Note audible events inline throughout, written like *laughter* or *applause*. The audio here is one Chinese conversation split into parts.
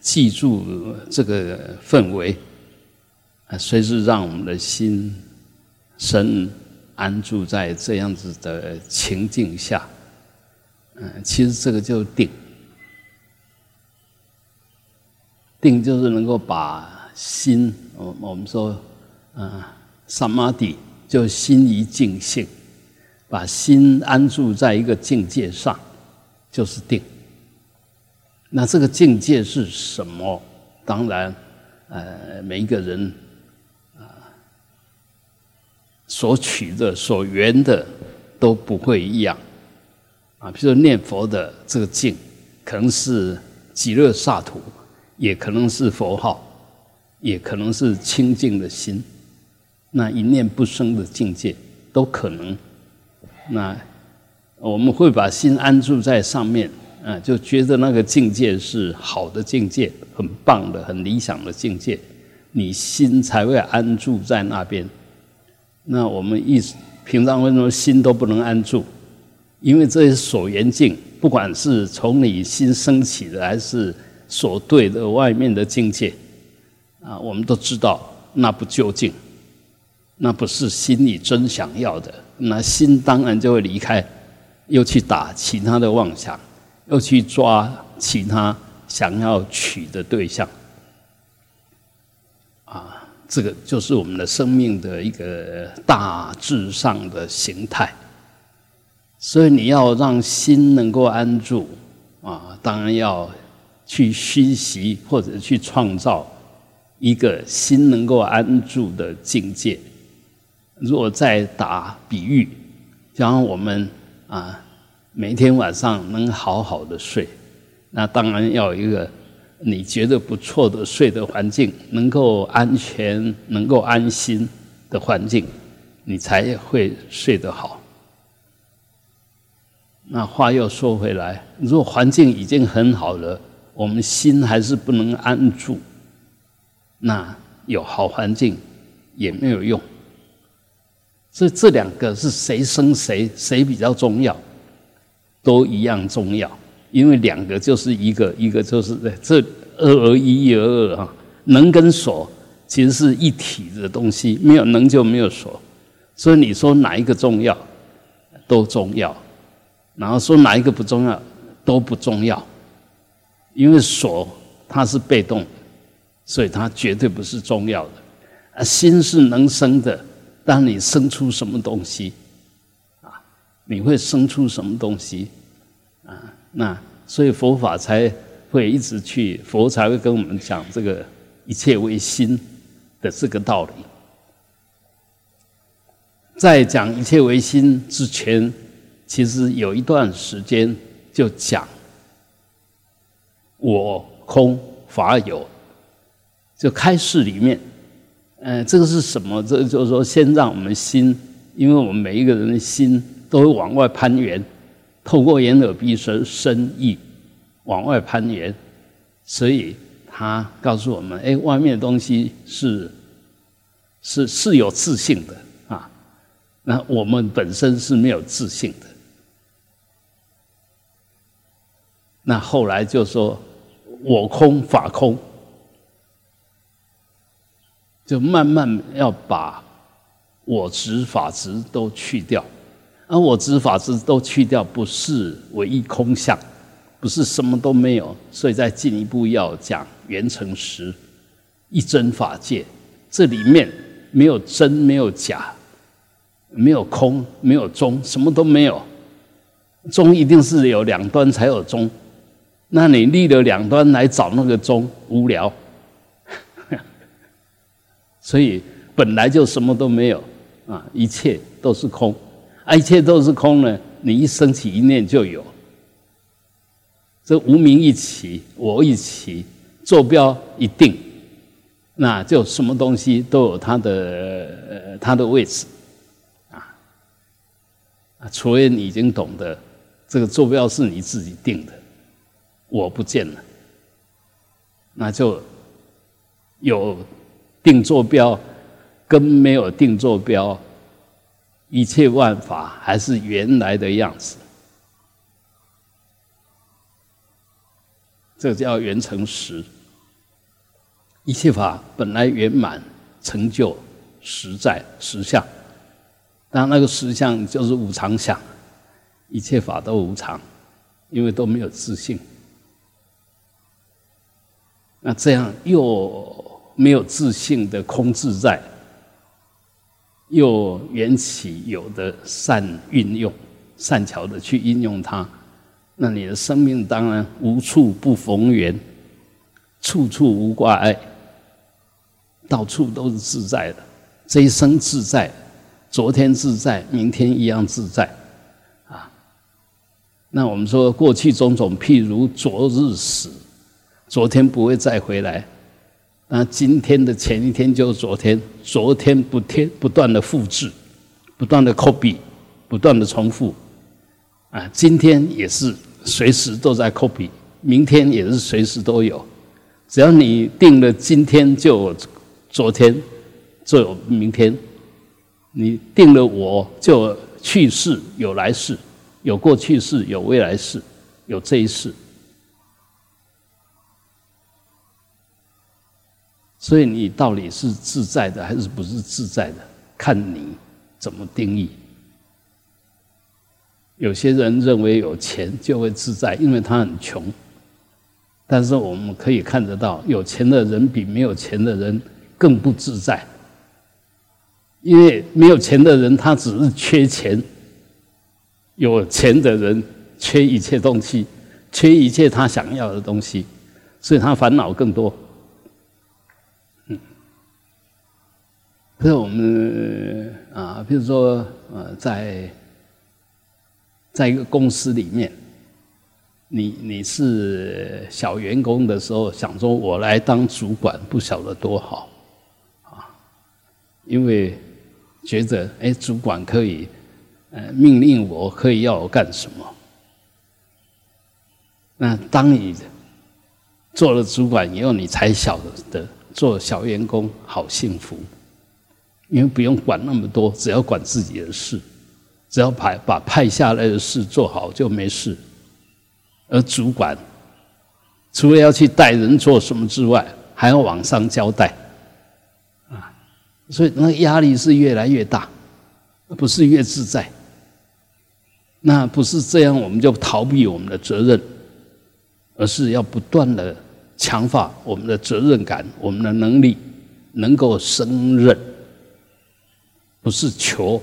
记住这个氛围，啊，随时让我们的心神安住在这样子的情境下，嗯，其实这个就是定，定就是能够把心，我我们说，嗯，萨玛底就心一静性，把心安住在一个境界上，就是定。那这个境界是什么？当然，呃，每一个人啊所取的、所缘的都不会一样啊。比如说念佛的这个境，可能是极乐萨土，也可能是佛号，也可能是清净的心，那一念不生的境界都可能。那我们会把心安住在上面。啊，就觉得那个境界是好的境界，很棒的、很理想的境界，你心才会安住在那边。那我们一平常为什么心都不能安住？因为这些所缘境，不管是从你心升起的，还是所对的外面的境界，啊，我们都知道那不究竟，那不是心里真想要的，那心当然就会离开，又去打其他的妄想。又去抓其他想要取的对象，啊，这个就是我们的生命的一个大致上的形态。所以你要让心能够安住，啊，当然要去熏习或者去创造一个心能够安住的境界。如果再打比喻，像我们啊。每天晚上能好好的睡，那当然要一个你觉得不错的睡的环境，能够安全、能够安心的环境，你才会睡得好。那话又说回来，如果环境已经很好了，我们心还是不能安住，那有好环境也没有用。所以这两个是谁生谁，谁比较重要？都一样重要，因为两个就是一个，一个就是这二而一，一而二啊。能跟所其实是一体的东西，没有能就没有所。所以你说哪一个重要，都重要；然后说哪一个不重要，都不重要。因为所它是被动，所以它绝对不是重要的。啊，心是能生的，当你生出什么东西，你会生出什么东西？啊，那所以佛法才会一直去，佛才会跟我们讲这个一切为心的这个道理。在讲一切为心之前，其实有一段时间就讲我空法有，就开示里面，嗯，这个是什么？这就是说，先让我们心，因为我们每一个人的心都往外攀援。透过眼耳鼻舌身意往外攀援，所以他告诉我们：哎，外面的东西是是是有自信的啊。那我们本身是没有自信的。那后来就说我空法空，就慢慢要把我执法执都去掉。而我执法执都去掉，不是唯一空相，不是什么都没有，所以再进一步要讲圆成实，一真法界，这里面没有真，没有假，没有空，没有中，什么都没有。中一定是有两端才有中，那你立了两端来找那个中，无聊。*laughs* 所以本来就什么都没有啊，一切都是空。一切都是空呢，你一升起一念就有。这无名一起，我一起，坐标一定，那就什么东西都有它的它的位置，啊啊，除非你已经懂得这个坐标是你自己定的，我不见了，那就有定坐标跟没有定坐标。一切万法还是原来的样子，这叫圆成实。一切法本来圆满成就实在实相，当那个实相就是无常相，一切法都无常，因为都没有自信。那这样又没有自信的空自在，又缘起有的善运用、善巧的去应用它，那你的生命当然无处不逢缘，处处无挂碍。到处都是自在的，这一生自在，昨天自在，明天一样自在，啊。那我们说过去种种，譬如昨日死，昨天不会再回来，那今天的前一天就是昨天，昨天不天不断的复制，不断的 copy，不断的重复，啊，今天也是随时都在 copy，明天也是随时都有，只要你定了今天就。昨天就有明天，你定了我就去世有来世，有过去世有未来世，有这一世。所以你到底是自在的还是不是自在的，看你怎么定义。有些人认为有钱就会自在，因为他很穷。但是我们可以看得到，有钱的人比没有钱的人。更不自在，因为没有钱的人他只是缺钱，有钱的人缺一切东西，缺一切他想要的东西，所以他烦恼更多。可是我们啊，比如说呃，在在一个公司里面，你你是小员工的时候，想说我来当主管，不晓得多好啊。因为觉得哎，主管可以呃命令我，可以要我干什么？那当你做了主管以后，你才晓得做小员工好幸福，因为不用管那么多，只要管自己的事，只要派把派下来的事做好就没事。而主管除了要去带人做什么之外，还要往上交代。啊所以那压力是越来越大，不是越自在。那不是这样，我们就逃避我们的责任，而是要不断的强化我们的责任感，我们的能力能够胜任。不是求，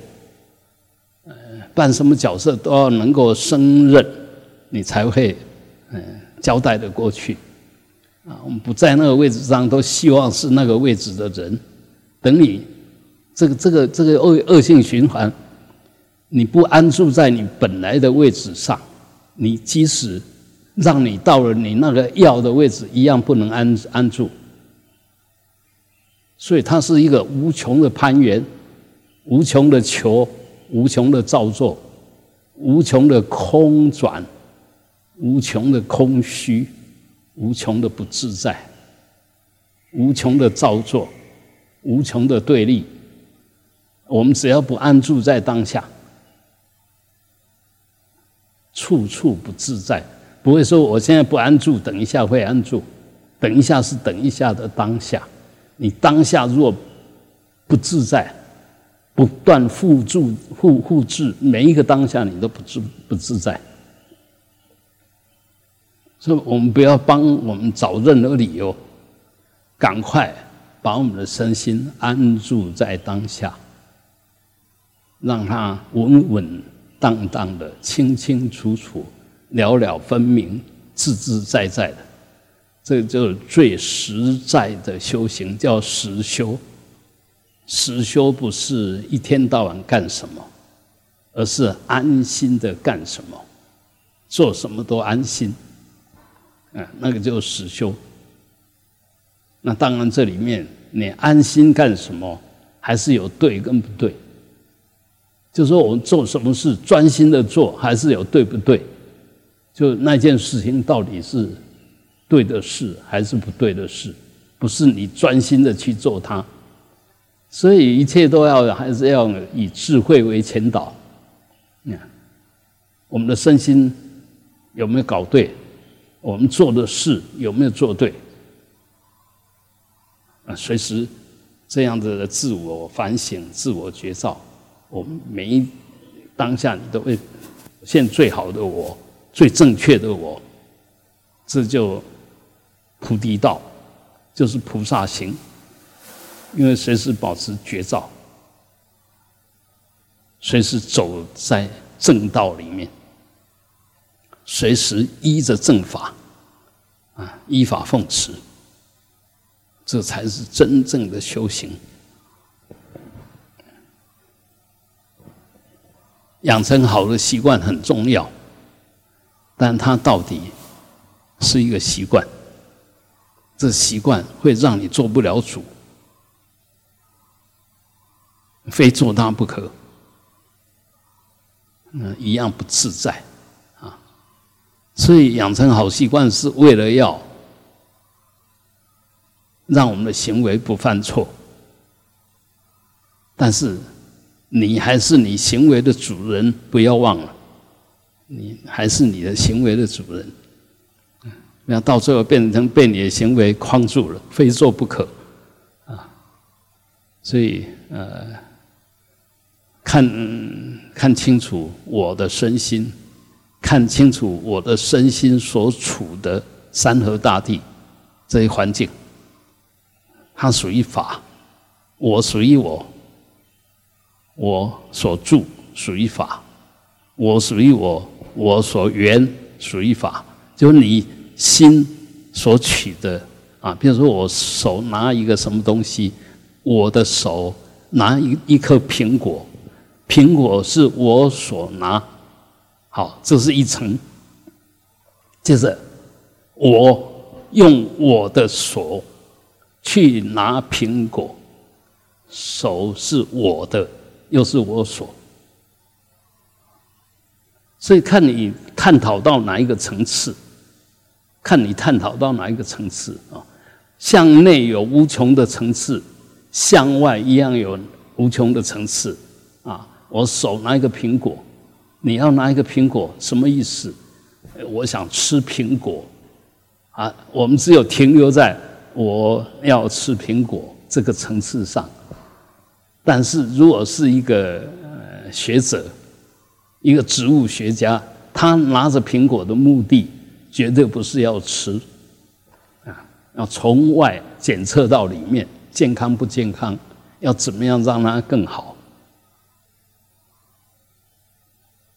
呃，扮什么角色都要能够胜任，你才会嗯交代的过去。啊，我们不在那个位置上，都希望是那个位置的人。等你这个这个这个恶恶性循环，你不安住在你本来的位置上，你即使让你到了你那个要的位置，一样不能安安住。所以它是一个无穷的攀援，无穷的求，无穷的造作，无穷的空转，无穷的空虚，无穷的不自在，无穷的造作。无穷的对立，我们只要不安住在当下，处处不自在。不会说我现在不安住，等一下会安住。等一下是等一下的当下。你当下若不自在，不断复住复复制每一个当下，你都不自不自在。所以我们不要帮我们找任何理由，赶快。把我们的身心安住在当下，让它稳稳当当的、清清楚楚、了了分明、自自在在的，这就是最实在的修行，叫实修。实修不是一天到晚干什么，而是安心的干什么，做什么都安心。嗯，那个就实修。那当然，这里面你安心干什么，还是有对跟不对。就说我们做什么事专心的做，还是有对不对？就那件事情到底是对的事还是不对的事？不是你专心的去做它。所以一切都要还是要以智慧为前导。看，我们的身心有没有搞对？我们做的事有没有做对？啊，随时这样子的自我反省、自我觉照，我们每一当下你都会现最好的我、最正确的我，这就菩提道，就是菩萨行，因为随时保持觉照，随时走在正道里面。随时依着正法，啊，依法奉持，这才是真正的修行。养成好的习惯很重要，但它到底是一个习惯，这习惯会让你做不了主，非做大不可，嗯，一样不自在。啊所以养成好习惯是为了要让我们的行为不犯错，但是你还是你行为的主人，不要忘了，你还是你的行为的主人。不要到最后变成被你的行为框住了，非做不可啊！所以呃，看看清楚我的身心。看清楚我的身心所处的山河大地这些环境，它属于法，我属于我，我所住属于法，我属于我，我所缘属于法。就是你心所取的啊，比如说我手拿一个什么东西，我的手拿一一颗苹果，苹果是我所拿。好，这是一层。就是，我用我的手去拿苹果，手是我的，又是我所。所以看你探讨到哪一个层次，看你探讨到哪一个层次啊？向内有无穷的层次，向外一样有无穷的层次啊！我手拿一个苹果。你要拿一个苹果，什么意思？我想吃苹果，啊，我们只有停留在我要吃苹果这个层次上。但是如果是一个呃学者，一个植物学家，他拿着苹果的目的绝对不是要吃，啊，要从外检测到里面健康不健康，要怎么样让它更好。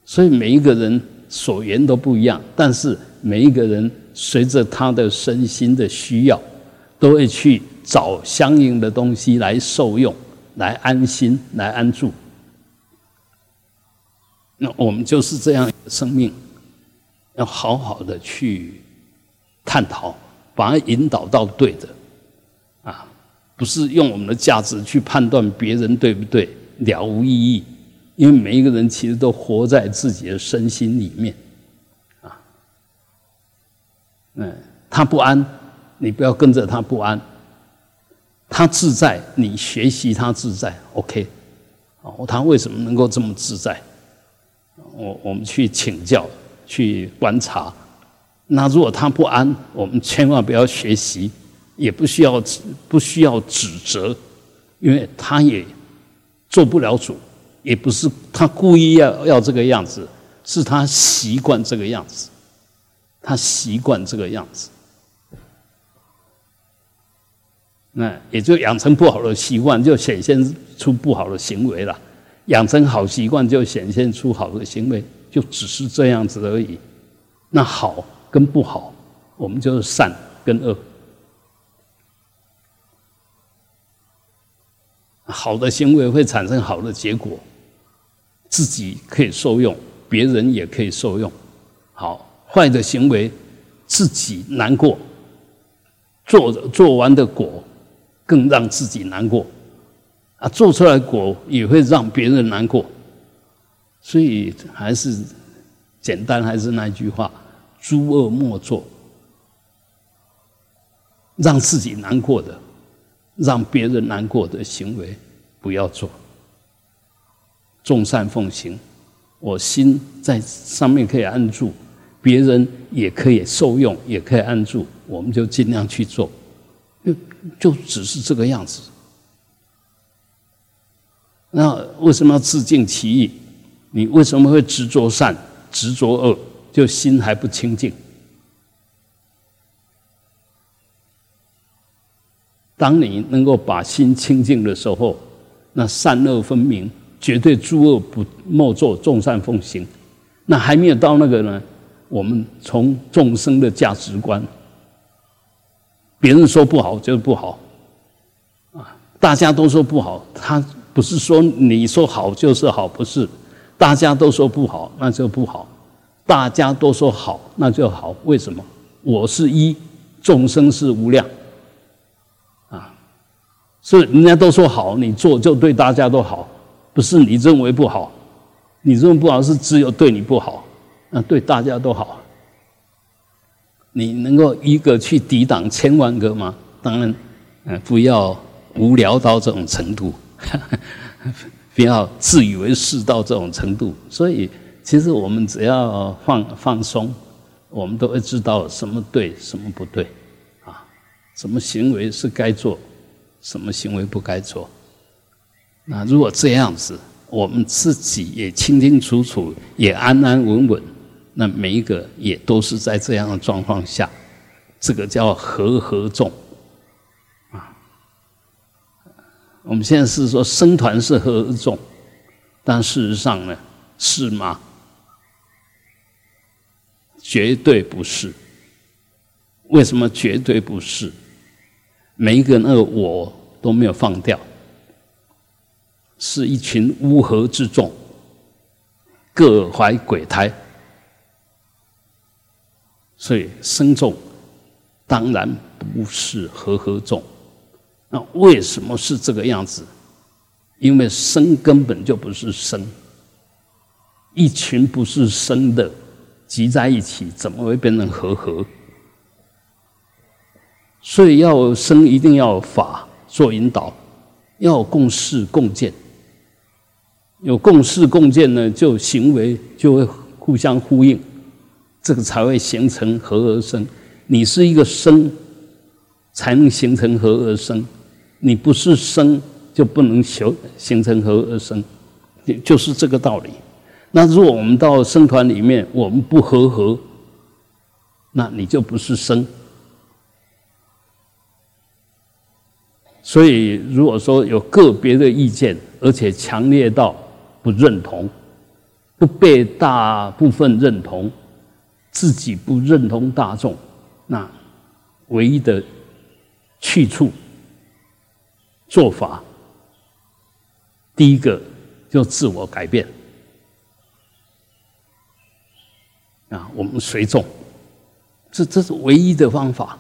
所以每一个人所缘都不一样，但是每一个人随着他的身心的需要，都会去找相应的东西来受用，来安心，来安住。那我们就是这样生命，要好好的去探讨，把它引导到对的，啊，不是用我们的价值去判断别人对不对，了无意义。因为每一个人其实都活在自己的身心里面，啊，嗯，他不安，你不要跟着他不安；他自在，你学习他自在。OK，哦，他为什么能够这么自在？我我们去请教，去观察。那如果他不安，我们千万不要学习，也不需要不需要指责，因为他也做不了主。也不是他故意要要这个样子，是他习惯这个样子，他习惯这个样子，那也就养成不好的习惯，就显现出不好的行为了；养成好习惯，就显现出好的行为，就只是这样子而已。那好跟不好，我们就是善跟恶。好的行为会产生好的结果。自己可以受用，别人也可以受用。好，坏的行为自己难过，做做完的果更让自己难过，啊，做出来果也会让别人难过。所以还是简单，还是那句话：诸恶莫作，让自己难过的，让别人难过的行为不要做。众善奉行，我心在上面可以安住，别人也可以受用，也可以安住，我们就尽量去做。就就只是这个样子。那为什么要自尽其意？你为什么会执着善、执着恶？就心还不清净。当你能够把心清净的时候，那善恶分明，绝对诸恶不莫作，众善奉行。那还没有到那个呢？我们从众生的价值观，别人说不好就是不好，啊，大家都说不好，他不是说你说好就是好，不是，大家都说不好那就不好，大家都说好那就好，为什么？我是一，众生是无量，啊，是人家都说好，你做就对大家都好，不是你认为不好，你认为不好是只有对你不好。那对大家都好，你能够一个去抵挡千万个吗？当然，呃，不要无聊到这种程度，*laughs* 不要自以为是到这种程度。所以，其实我们只要放放松，我们都会知道什么对，什么不对，啊，什么行为是该做，什么行为不该做。那如果这样子，我们自己也清清楚楚，也安安稳稳。那每一个也都是在这样的状况下，这个叫和合众啊。我们现在是说僧团是合众，但事实上呢，是吗？绝对不是。为什么绝对不是？每一个那个我都没有放掉，是一群乌合之众，各怀鬼胎。所以生众当然不是和合众，那为什么是这个样子？因为生根本就不是生，一群不是生的集在一起，怎么会变成和合？所以要生一定要法做引导，要共事共建，有共事共建呢，就行为就会互相呼应。这个才会形成和而生。你是一个生，才能形成和而生。你不是生，就不能形形成和而生，就是这个道理。那如果我们到生团里面，我们不和合，那你就不是生。所以，如果说有个别的意见，而且强烈到不认同，不被大部分认同。自己不认同大众，那唯一的去处做法，第一个就自我改变啊，我们随众，这这是唯一的方法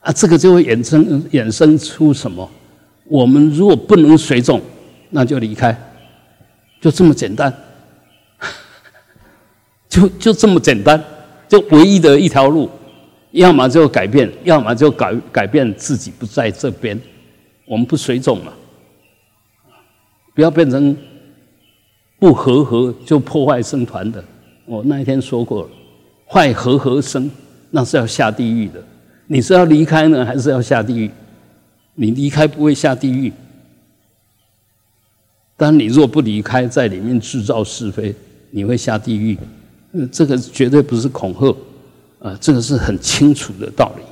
啊，这个就会衍生衍生出什么？我们如果不能随众，那就离开，就这么简单。*laughs* 就就这么简单，就唯一的一条路，要么就改变，要么就改改变自己不在这边，我们不随众嘛，不要变成不和合就破坏生团的。我那一天说过了，坏和合生那是要下地狱的。你是要离开呢，还是要下地狱？你离开不会下地狱，但你若不离开，在里面制造是非，你会下地狱。嗯这个绝对不是恐吓，啊，这个是很清楚的道理，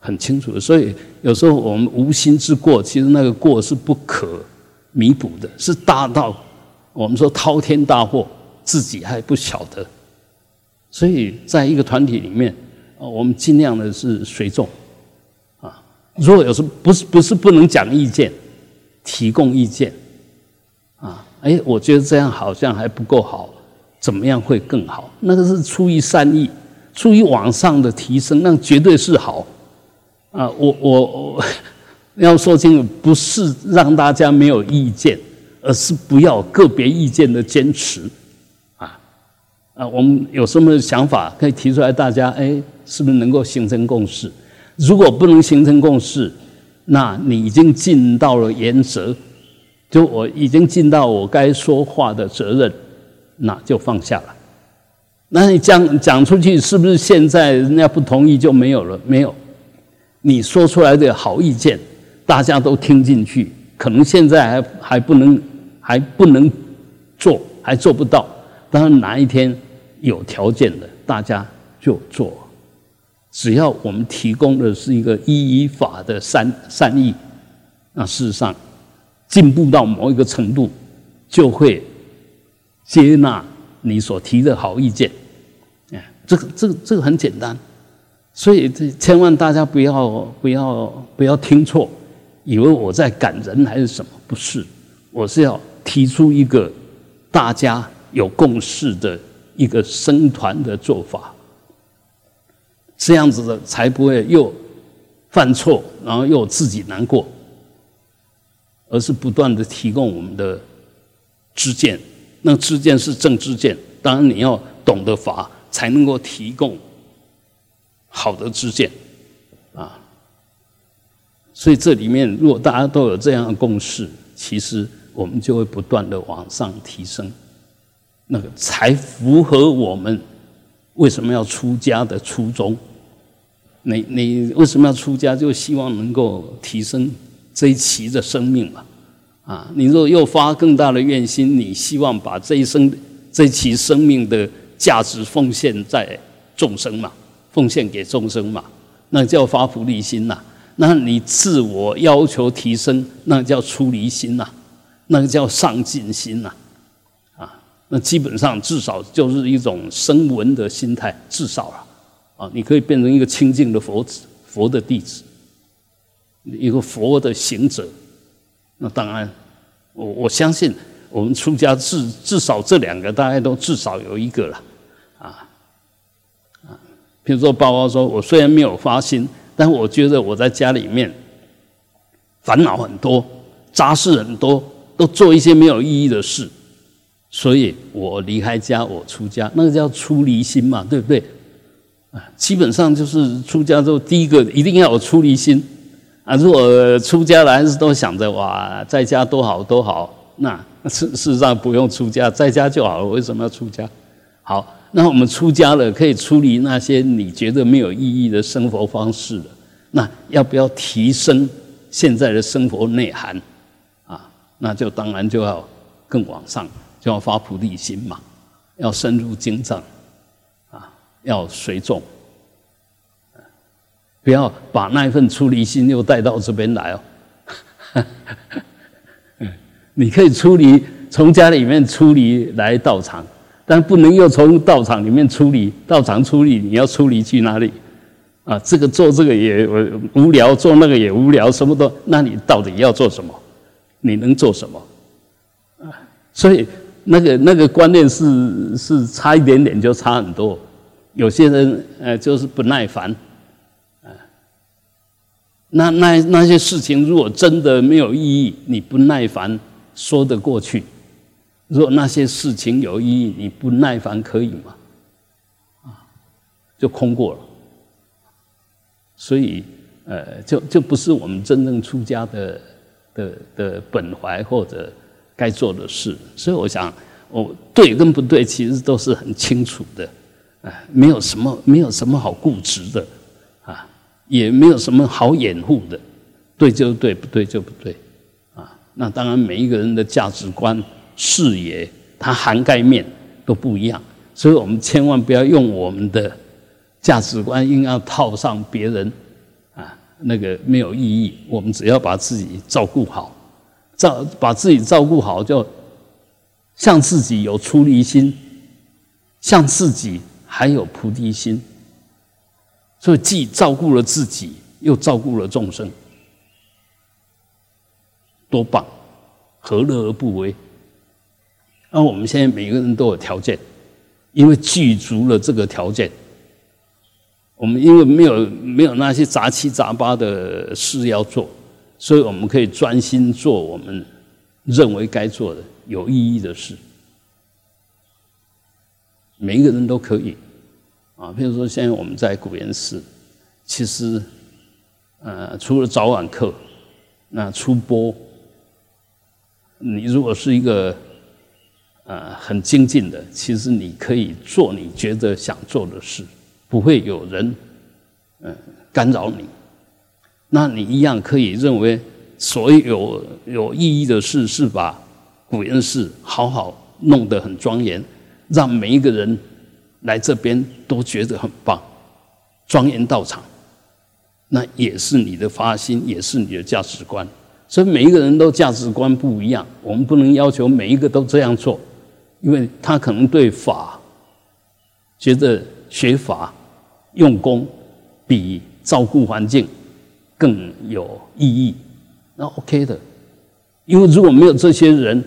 很清楚的。所以有时候我们无心之过，其实那个过是不可弥补的，是大到我们说滔天大祸，自己还不晓得。所以在一个团体里面，啊，我们尽量的是随众，啊，如果有时不是不是不能讲意见，提供意见，哎，我觉得这样好像还不够好。怎么样会更好？那个是出于善意，出于往上的提升，那绝对是好。啊，我我我要说清楚，不是让大家没有意见，而是不要个别意见的坚持。啊啊，我们有什么想法可以提出来，大家哎，是不是能够形成共识？如果不能形成共识，那你已经尽到了原则，就我已经尽到我该说话的责任。那就放下了。那你讲讲出去，是不是现在人家不同意就没有了？没有，你说出来的好意见，大家都听进去，可能现在还还不能还不能做，还做不到。当然哪一天有条件的，大家就做。只要我们提供的是一个依依法的善善意，那事实上进步到某一个程度，就会接纳你所提的好意见。哎，这个这个这个很简单。所以，这千万大家不要不要不要听错，以为我在赶人还是什么？不是，我是要提出一个大家有共识的一个生团的做法，这样子的才不会又犯错，然后又自己难过，而是不断的提供我们的知见。那知见是正知见，当然你要懂得法，才能够提供。好的知见，啊，所以这里面如果大家都有这样的共识，其实我们就会不断的往上提升，那个才符合我们为什么要出家的初衷。你你为什么要出家？就希望能够提升这一期的生命嘛，啊，你若又发更大的愿心，你希望把这一生这一期生命的价值奉献在众生嘛。奉献给众生嘛，那叫发菩提心呐。那你自我要求提升，那叫出离心呐，那个叫上进心呐。啊，那基本上至少就是一种声闻的心态，至少啊，啊，你可以变成一个清净的佛子，佛的弟子，一个佛的行者。那当然，我我相信我们出家至至少这两个，大家都至少有一个了。啊啊比如说，包包说：“我虽然没有发心，但我觉得我在家里面烦恼很多，杂事很多，都做一些没有意义的事，所以我离开家，我出家，那个叫出离心嘛，对不对？啊，基本上就是出家之后，第一个一定要有出离心啊。如果出家了还是都想着哇，在家多好多好，那 *laughs* 事事实上不用出家，在家就好了。为什么要出家？好。”那我们出家了，可以处理那些你觉得没有意义的生活方式了。那要不要提升现在的生活内涵？啊，那就当然就要更往上，就要发菩提心嘛，要深入经藏，啊，要随众，不要把那一份出离心又带到这边来哦。*laughs* 你可以出离，从家里面出离来道场。但不能又从道场里面出离，道场出离，你要出离去哪里？啊，这个做这个也无聊，做那个也无聊，什么都，那你到底要做什么？你能做什么？啊，所以那个那个观念是是差一点点就差很多。有些人呃就是不耐烦，那那那些事情如果真的没有意义，你不耐烦说得过去。如果那些事情有意义，你不耐烦可以吗？啊，就空过了。所以，呃，就就不是我们真正出家的的的本怀或者该做的事。所以，我想，我对跟不对，其实都是很清楚的。啊，没有什么，没有什么好固执的，也没有什么好掩护的。对就对，不对就不对。啊，那当然，每一个人的价值观。视野，它涵盖面都不一样，所以我们千万不要用我们的价值观硬要套上别人，啊，那个没有意义。我们只要把自己照顾好，照把自己照顾好，就像自己有出离心，像自己还有菩提心，所以既照顾了自己，又照顾了众生，多棒！何乐而不为？那我们现在每个人都有条件，因为具足了这个条件，我们因为没有没有那些杂七杂八的事要做，所以我们可以专心做我们认为该做的有意义的事。每一个人都可以啊，比如说现在我们在古岩寺，其实呃除了早晚课，那出播，你如果是一个。呃，很精进的。其实你可以做你觉得想做的事，不会有人嗯干扰你。那你一样可以认为，所有有意义的事是把古岩寺好好弄得很庄严，让每一个人来这边都觉得很棒，庄严道场，那也是你的发心，也是你的价值观。所以每一个人都价值观不一样，我们不能要求每一个都这样做，因为他可能对法觉得学法用功比照顾环境更有意义，那 OK 的。因为如果没有这些人，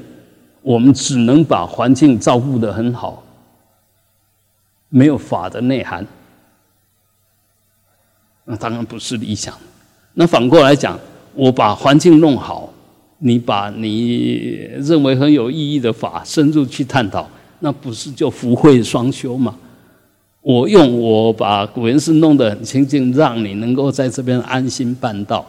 我们只能把环境照顾得很好，没有法的内涵，那当然不是理想。那反过来讲。我把环境弄好，你把你认为很有意义的法深入去探讨，那不是就福慧双修吗？我用我把古人寺弄得很清净，让你能够在这边安心办道。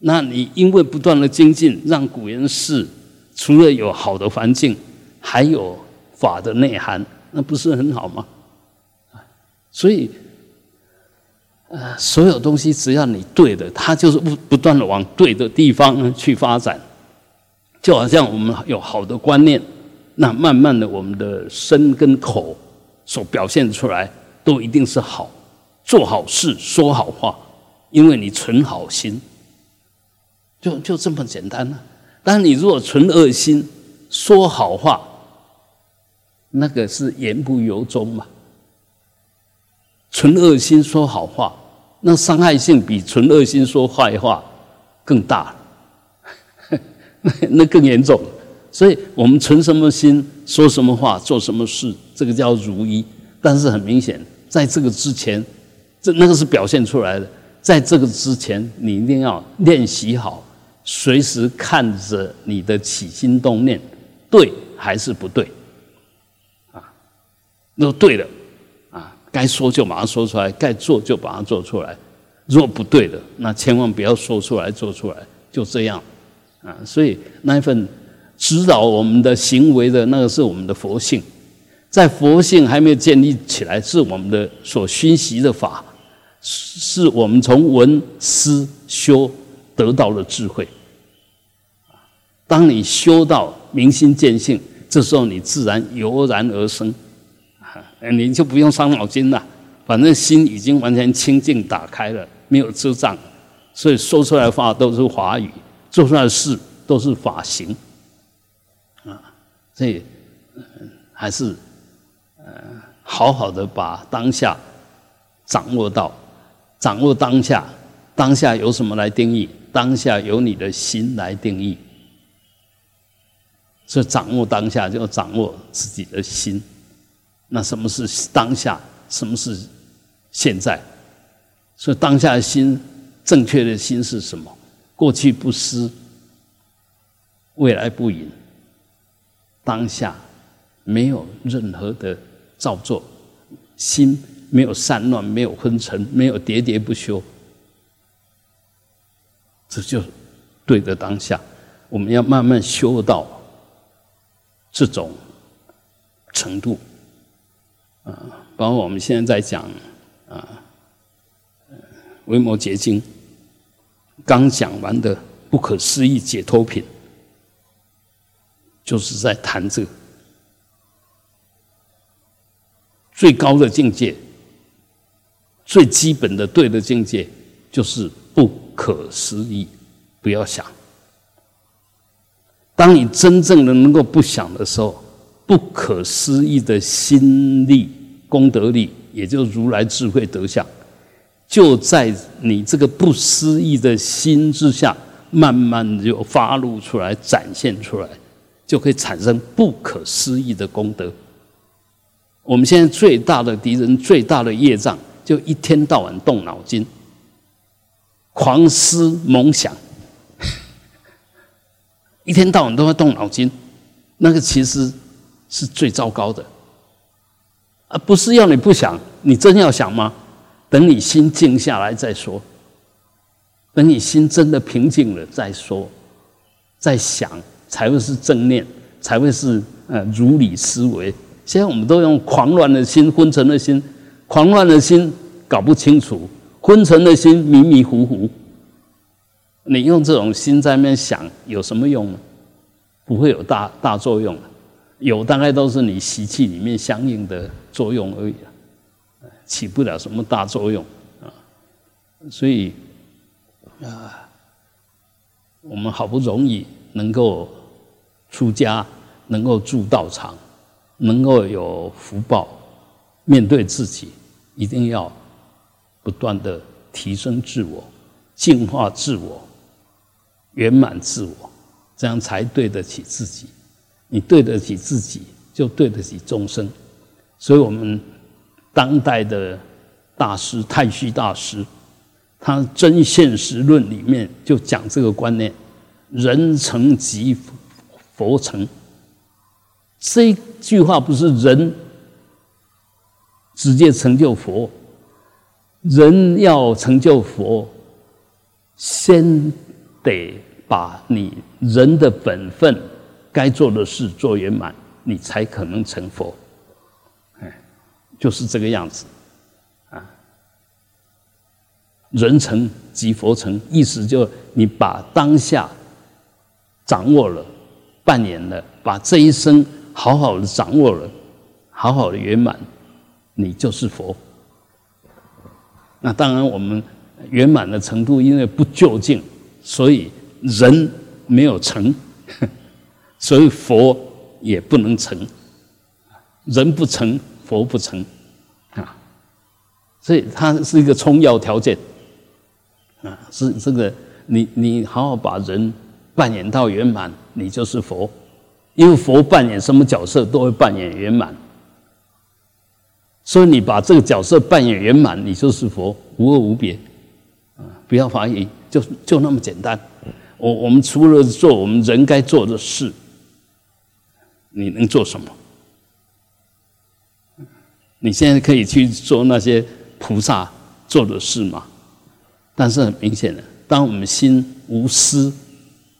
那你因为不断的精进，让古人寺除了有好的环境，还有法的内涵，那不是很好吗？所以。呃，所有东西只要你对的，它就是不不断的往对的地方去发展。就好像我们有好的观念，那慢慢的我们的身跟口所表现出来，都一定是好，做好事，说好话，因为你存好心，就就这么简单了。但是你如果存恶心，说好话，那个是言不由衷嘛。存恶心说好话。那伤害性比纯恶心说坏话更大，*laughs* 那那更严重。所以我们存什么心，说什么话，做什么事，这个叫如一。但是很明显，在这个之前，这那个是表现出来的。在这个之前，你一定要练习好，随时看着你的起心动念，对还是不对？啊，那对了。该说就马上说出来，该做就把它做出来。若不对的，那千万不要说出来、做出来，就这样啊。所以那一份指导我们的行为的那个是我们的佛性，在佛性还没有建立起来，是我们的所熏习的法，是我们从闻思修得到的智慧。当你修到明心见性，这时候你自然油然而生。你就不用伤脑筋了，反正心已经完全清净打开了，没有智障，所以说出来的话都是华语，做出来的事都是法行，啊，所以还是呃好好的把当下掌握到，掌握当下，当下由什么来定义？当下由你的心来定义，所以掌握当下就要掌握自己的心。那什么是当下？什么是现在？所以当下的心，正确的心是什么？过去不思，未来不迎。当下没有任何的造作，心没有散乱，没有昏沉，没有喋喋不休，这就对的当下。我们要慢慢修到这种程度。啊，包括我们现在在讲啊，《维摩诘经》刚讲完的不可思议解脱品，就是在谈这个最高的境界、最基本的对的境界，就是不可思议。不要想，当你真正的能够不想的时候。不可思议的心力、功德力，也就如来智慧德相，就在你这个不思议的心之下，慢慢就发露出来、展现出来，就可以产生不可思议的功德。我们现在最大的敌人、最大的业障，就一天到晚动脑筋、狂思猛想，*laughs* 一天到晚都在动脑筋，那个其实。是最糟糕的，而不是要你不想，你真要想吗？等你心静下来再说，等你心真的平静了再说，再想才会是正念，才会是呃如理思维。现在我们都用狂乱的心、昏沉的心，狂乱的心搞不清楚，昏沉的心迷迷糊糊，你用这种心在那边想有什么用呢？不会有大大作用的，有大概都是你习气里面相应的作用而已，起不了什么大作用啊。所以啊，我们好不容易能够出家，能够住道场，能够有福报，面对自己，一定要不断的提升自我，净化自我，圆满自我。这样才对得起自己，你对得起自己，就对得起众生。所以，我们当代的大师太虚大师，他《真现实论》里面就讲这个观念：人成即佛成。这句话不是人直接成就佛，人要成就佛，先得。把你人的本分该做的事做圆满，你才可能成佛。哎，就是这个样子啊。人成即佛成，意思就你把当下掌握了、扮演了，把这一生好好的掌握了，好好的圆满，你就是佛。那当然，我们圆满的程度因为不究竟，所以。人没有成，*laughs* 所以佛也不能成。人不成，佛不成，啊，所以它是一个充要条件，啊，是这个你你好好把人扮演到圆满，你就是佛。因为佛扮演什么角色都会扮演圆满，所以你把这个角色扮演圆满，你就是佛，无二无别，啊，不要怀疑，就就那么简单。我我们除了做我们人该做的事，你能做什么？你现在可以去做那些菩萨做的事吗？但是很明显的，当我们心无私，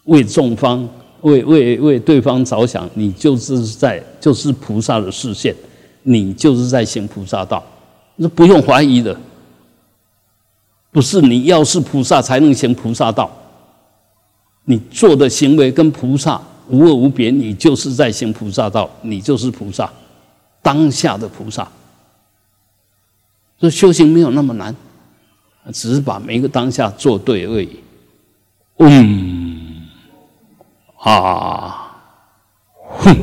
为众方、为为为对方着想，你就是在就是菩萨的视线，你就是在行菩萨道，那不用怀疑的。不是你要是菩萨才能行菩萨道。你做的行为跟菩萨无恶无别，你就是在行菩萨道，你就是菩萨，当下的菩萨。这修行没有那么难，只是把每一个当下做对而已。嗯，啊，哼。